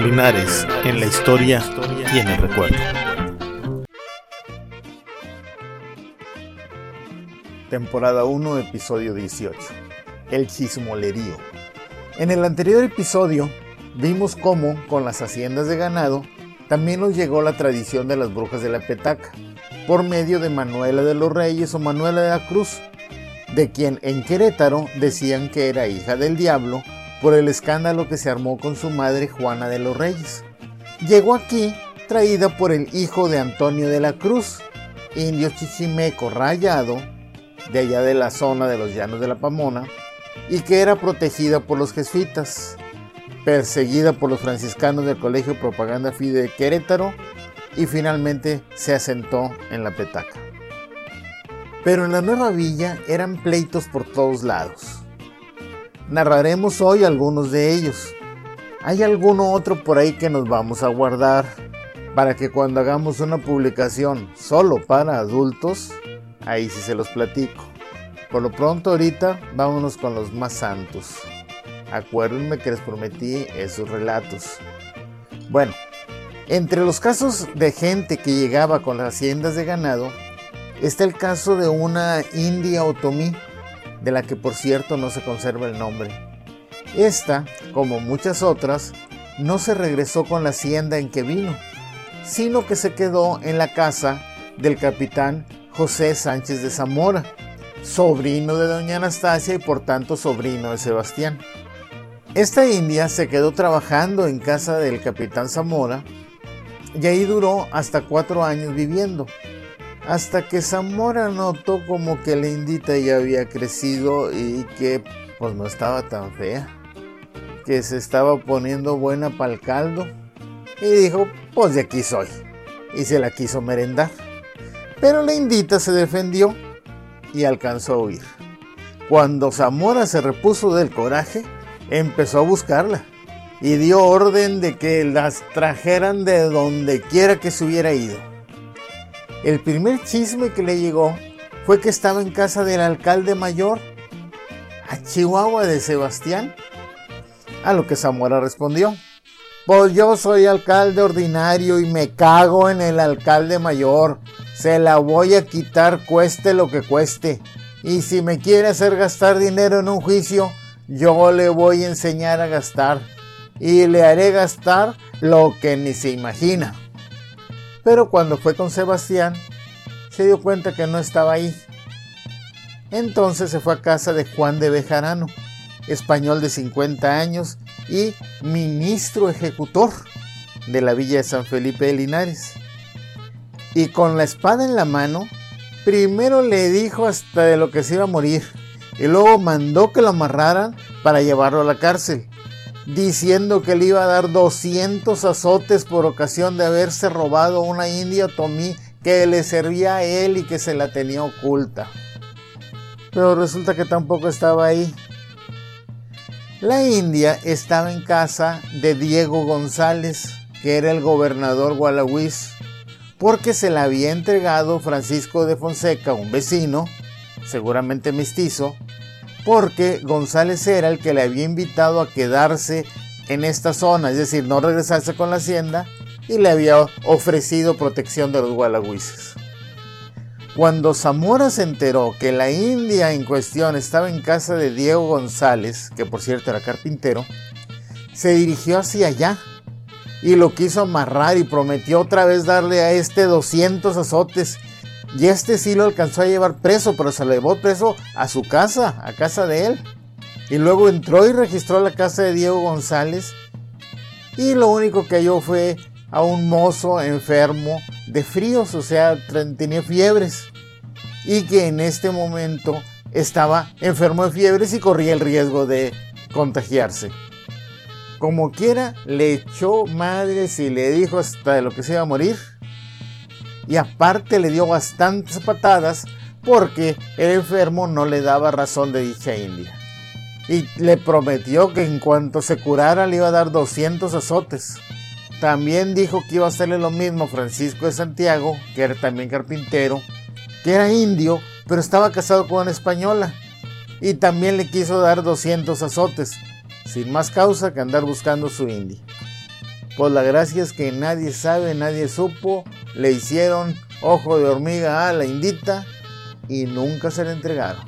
Linares en la historia y en el recuerdo. Temporada 1, episodio 18. El chismolerío. En el anterior episodio vimos cómo, con las haciendas de ganado, también nos llegó la tradición de las brujas de la petaca, por medio de Manuela de los Reyes o Manuela de la Cruz, de quien en Querétaro decían que era hija del diablo por el escándalo que se armó con su madre Juana de los Reyes. Llegó aquí traída por el hijo de Antonio de la Cruz, indio chichimeco rayado, de allá de la zona de los llanos de la Pamona, y que era protegida por los jesuitas, perseguida por los franciscanos del Colegio Propaganda Fide de Querétaro y finalmente se asentó en la petaca. Pero en la nueva villa eran pleitos por todos lados. Narraremos hoy algunos de ellos. Hay alguno otro por ahí que nos vamos a guardar para que cuando hagamos una publicación solo para adultos, ahí sí se los platico. Por lo pronto ahorita vámonos con los más santos. Acuérdenme que les prometí esos relatos. Bueno, entre los casos de gente que llegaba con las haciendas de ganado, está el caso de una india otomí de la que por cierto no se conserva el nombre. Esta, como muchas otras, no se regresó con la hacienda en que vino, sino que se quedó en la casa del capitán José Sánchez de Zamora, sobrino de doña Anastasia y por tanto sobrino de Sebastián. Esta india se quedó trabajando en casa del capitán Zamora y ahí duró hasta cuatro años viviendo, hasta que Zamora notó como que la indita ya había crecido y que pues no estaba tan fea, que se estaba poniendo buena para el caldo y dijo pues de aquí soy y se la quiso merendar. Pero la indita se defendió y alcanzó a huir. Cuando Zamora se repuso del coraje, empezó a buscarla y dio orden de que las trajeran de donde quiera que se hubiera ido. El primer chisme que le llegó fue que estaba en casa del alcalde mayor, a Chihuahua de Sebastián. A lo que Zamora respondió, pues yo soy alcalde ordinario y me cago en el alcalde mayor. Se la voy a quitar cueste lo que cueste. Y si me quiere hacer gastar dinero en un juicio, yo le voy a enseñar a gastar. Y le haré gastar lo que ni se imagina. Pero cuando fue con Sebastián, se dio cuenta que no estaba ahí. Entonces se fue a casa de Juan de Bejarano, español de 50 años y ministro ejecutor de la villa de San Felipe de Linares. Y con la espada en la mano, primero le dijo hasta de lo que se iba a morir y luego mandó que lo amarraran para llevarlo a la cárcel diciendo que le iba a dar 200 azotes por ocasión de haberse robado una india otomí que le servía a él y que se la tenía oculta. Pero resulta que tampoco estaba ahí. La india estaba en casa de Diego González, que era el gobernador gualagüís, porque se la había entregado Francisco de Fonseca, un vecino, seguramente mestizo, porque González era el que le había invitado a quedarse en esta zona, es decir, no regresarse con la hacienda, y le había ofrecido protección de los gualagüises. Cuando Zamora se enteró que la India en cuestión estaba en casa de Diego González, que por cierto era carpintero, se dirigió hacia allá y lo quiso amarrar y prometió otra vez darle a este 200 azotes y este sí lo alcanzó a llevar preso, pero se lo llevó preso a su casa, a casa de él. Y luego entró y registró la casa de Diego González. Y lo único que halló fue a un mozo enfermo de fríos, o sea, tenía fiebres. Y que en este momento estaba enfermo de fiebres y corría el riesgo de contagiarse. Como quiera, le echó madres y le dijo hasta de lo que se iba a morir y aparte le dio bastantes patadas porque el enfermo no le daba razón de dicha india. Y le prometió que en cuanto se curara le iba a dar 200 azotes. También dijo que iba a hacerle lo mismo Francisco de Santiago, que era también carpintero, que era indio, pero estaba casado con una española. Y también le quiso dar 200 azotes, sin más causa que andar buscando su india. Pues la gracia es que nadie sabe, nadie supo, le hicieron ojo de hormiga a la indita y nunca se le entregaron.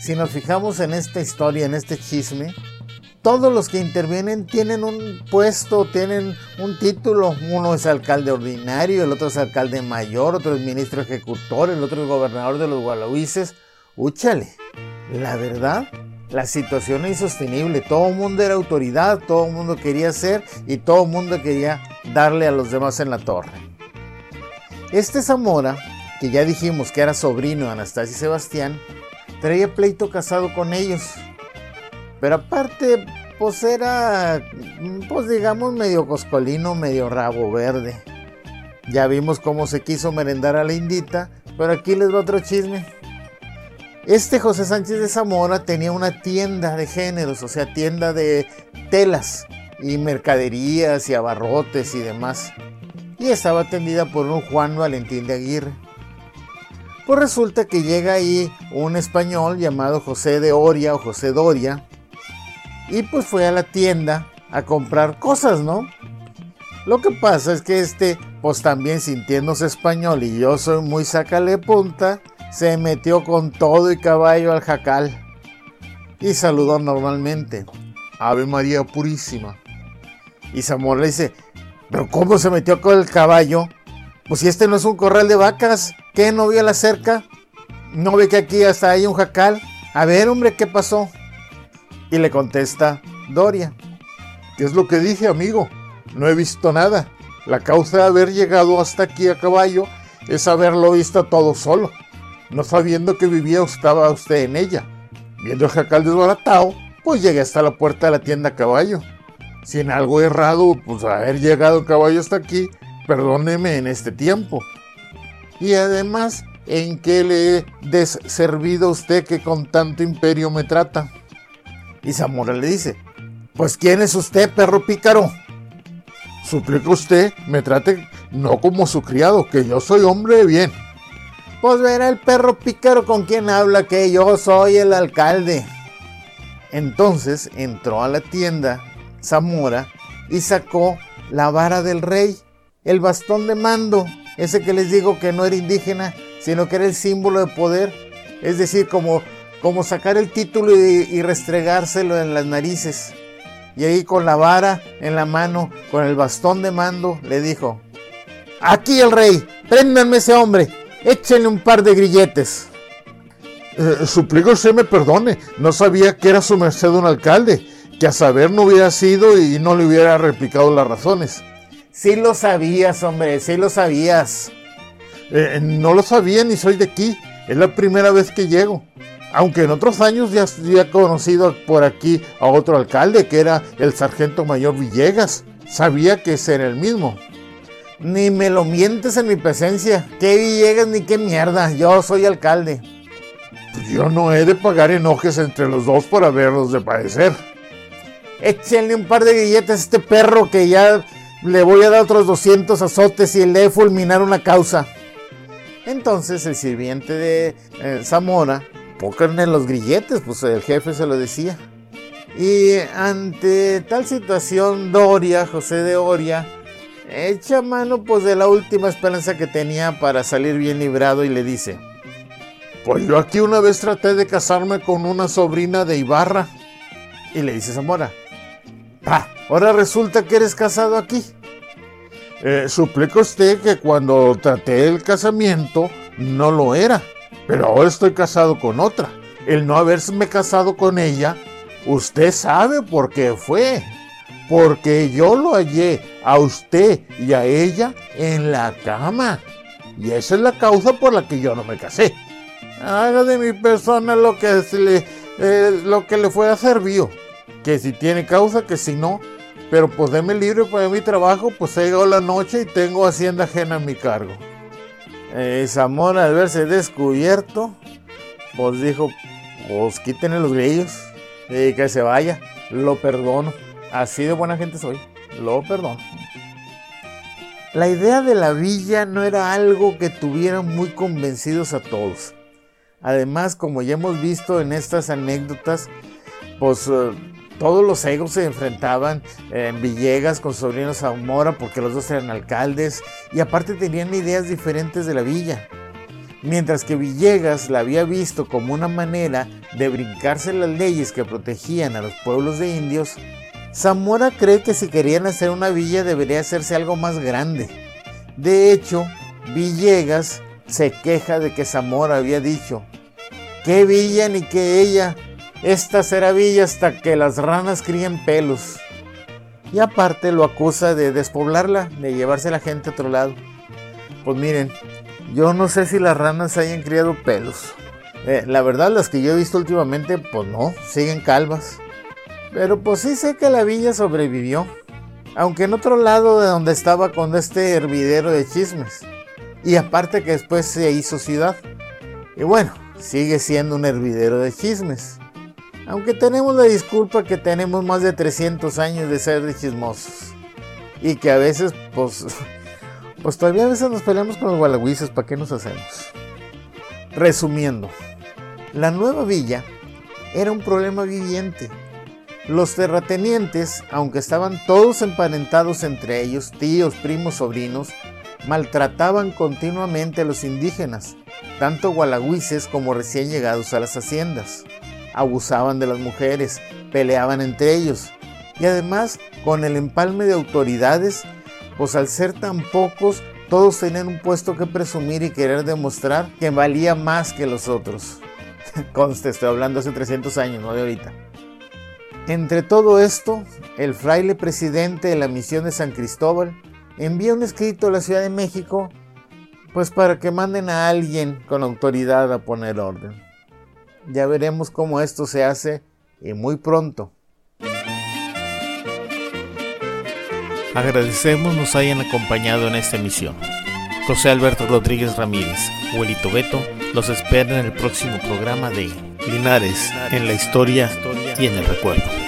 Si nos fijamos en esta historia, en este chisme, todos los que intervienen tienen un puesto, tienen un título. Uno es alcalde ordinario, el otro es alcalde mayor, otro es ministro ejecutor, el otro es gobernador de los Gualahuises. Úchale, la verdad, la situación es insostenible. Todo el mundo era autoridad, todo el mundo quería ser y todo el mundo quería darle a los demás en la torre. Este Zamora, que ya dijimos que era sobrino de Anastasia y Sebastián, traía pleito casado con ellos pero aparte, pues era, pues digamos, medio coscolino, medio rabo verde. Ya vimos cómo se quiso merendar a la indita, pero aquí les va otro chisme. Este José Sánchez de Zamora tenía una tienda de géneros, o sea, tienda de telas y mercaderías y abarrotes y demás. Y estaba atendida por un Juan Valentín de Aguirre. Pues resulta que llega ahí un español llamado José de Oria o José Doria, y pues fue a la tienda a comprar cosas, ¿no? Lo que pasa es que este, pues también sintiéndose español y yo soy muy sacale punta, se metió con todo y caballo al jacal y saludó normalmente. Ave María Purísima. Y Zamora le dice, pero ¿cómo se metió con el caballo? Pues si este no es un corral de vacas, ¿qué no vio la cerca? ¿No ve que aquí hasta hay un jacal? A ver, hombre, ¿qué pasó? Y le contesta Doria. ¿Qué es lo que dije, amigo? No he visto nada. La causa de haber llegado hasta aquí a caballo es haberlo visto todo solo, no sabiendo que vivía o estaba usted en ella. Viendo el jacal desbaratado, pues llegué hasta la puerta de la tienda a caballo. Si en algo errado, pues haber llegado a caballo hasta aquí, perdóneme en este tiempo. Y además, ¿en qué le he deservido a usted que con tanto imperio me trata? Y Zamora le dice, pues ¿quién es usted, perro pícaro? Suplico usted me trate no como su criado, que yo soy hombre de bien. Pues verá el perro pícaro con quien habla que yo soy el alcalde. Entonces entró a la tienda Zamora y sacó la vara del rey, el bastón de mando, ese que les digo que no era indígena, sino que era el símbolo de poder, es decir, como como sacar el título y, restregárselo en las narices. Y ahí con la vara en la mano, con el bastón de mando, le dijo, aquí el rey, préndanme ese hombre, échenle un par de grilletes. Eh, suplico usted me perdone, no sabía que era su merced un alcalde, que a saber no hubiera sido y no le hubiera replicado las razones. Sí lo sabías, hombre, sí lo sabías. Eh, no lo sabía ni soy de aquí, es la primera vez que llego. Aunque en otros años ya había conocido por aquí a otro alcalde, que era el sargento mayor Villegas. Sabía que ese era el mismo. Ni me lo mientes en mi presencia. ¿Qué Villegas ni qué mierda? Yo soy alcalde. Pues yo no he de pagar enojes entre los dos por haberlos de padecer. Échenle un par de grilletes a este perro que ya le voy a dar otros 200 azotes y le he fulminar una causa. Entonces el sirviente de eh, Zamora pónganle los grilletes, pues el jefe se lo decía. Y ante tal situación, Doria, José de Oria, echa mano pues de la última esperanza que tenía para salir bien librado y le dice, pues yo aquí una vez traté de casarme con una sobrina de Ibarra. Y le dice Zamora, ah, ahora resulta que eres casado aquí. Eh, suplico usted que cuando traté el casamiento no lo era pero ahora estoy casado con otra. El no haberme casado con ella, usted sabe por qué fue. Porque yo lo hallé a usted y a ella en la cama. Y esa es la causa por la que yo no me casé. Haga de mi persona lo que, le, eh, lo que le fue a servir. Que si tiene causa, que si no. Pero pues déme libre para mi trabajo, pues he llegado la noche y tengo hacienda ajena a mi cargo. Eh, Zamora al verse descubierto, pues dijo, pues quítenle los grillos y que se vaya. Lo perdono. Así de buena gente soy. Lo perdono. La idea de la villa no era algo que tuvieran muy convencidos a todos. Además, como ya hemos visto en estas anécdotas, pues eh, todos los egos se enfrentaban en Villegas con sobrino Zamora porque los dos eran alcaldes y aparte tenían ideas diferentes de la villa. Mientras que Villegas la había visto como una manera de brincarse las leyes que protegían a los pueblos de indios, Zamora cree que si querían hacer una villa debería hacerse algo más grande. De hecho, Villegas se queja de que Zamora había dicho, ¿qué villa ni qué ella? Esta será villa hasta que las ranas críen pelos. Y aparte lo acusa de despoblarla, de llevarse la gente a otro lado. Pues miren, yo no sé si las ranas hayan criado pelos. Eh, la verdad, las que yo he visto últimamente, pues no, siguen calvas. Pero pues sí sé que la villa sobrevivió. Aunque en otro lado de donde estaba con este hervidero de chismes. Y aparte que después se hizo ciudad. Y bueno, sigue siendo un hervidero de chismes. Aunque tenemos la disculpa que tenemos más de 300 años de ser de chismosos. Y que a veces, pues, pues todavía a veces nos peleamos con los gualagüises, ¿para qué nos hacemos? Resumiendo, la nueva villa era un problema viviente. Los terratenientes, aunque estaban todos emparentados entre ellos, tíos, primos, sobrinos, maltrataban continuamente a los indígenas, tanto gualagüises como recién llegados a las haciendas abusaban de las mujeres, peleaban entre ellos. Y además, con el empalme de autoridades, pues al ser tan pocos, todos tenían un puesto que presumir y querer demostrar que valía más que los otros. Conste, estoy hablando hace 300 años, no de ahorita. Entre todo esto, el fraile presidente de la misión de San Cristóbal envía un escrito a la Ciudad de México, pues para que manden a alguien con autoridad a poner orden. Ya veremos cómo esto se hace y muy pronto. Agradecemos nos hayan acompañado en esta emisión. José Alberto Rodríguez Ramírez, Huelito Beto, los espera en el próximo programa de Linares, en la historia y en el recuerdo.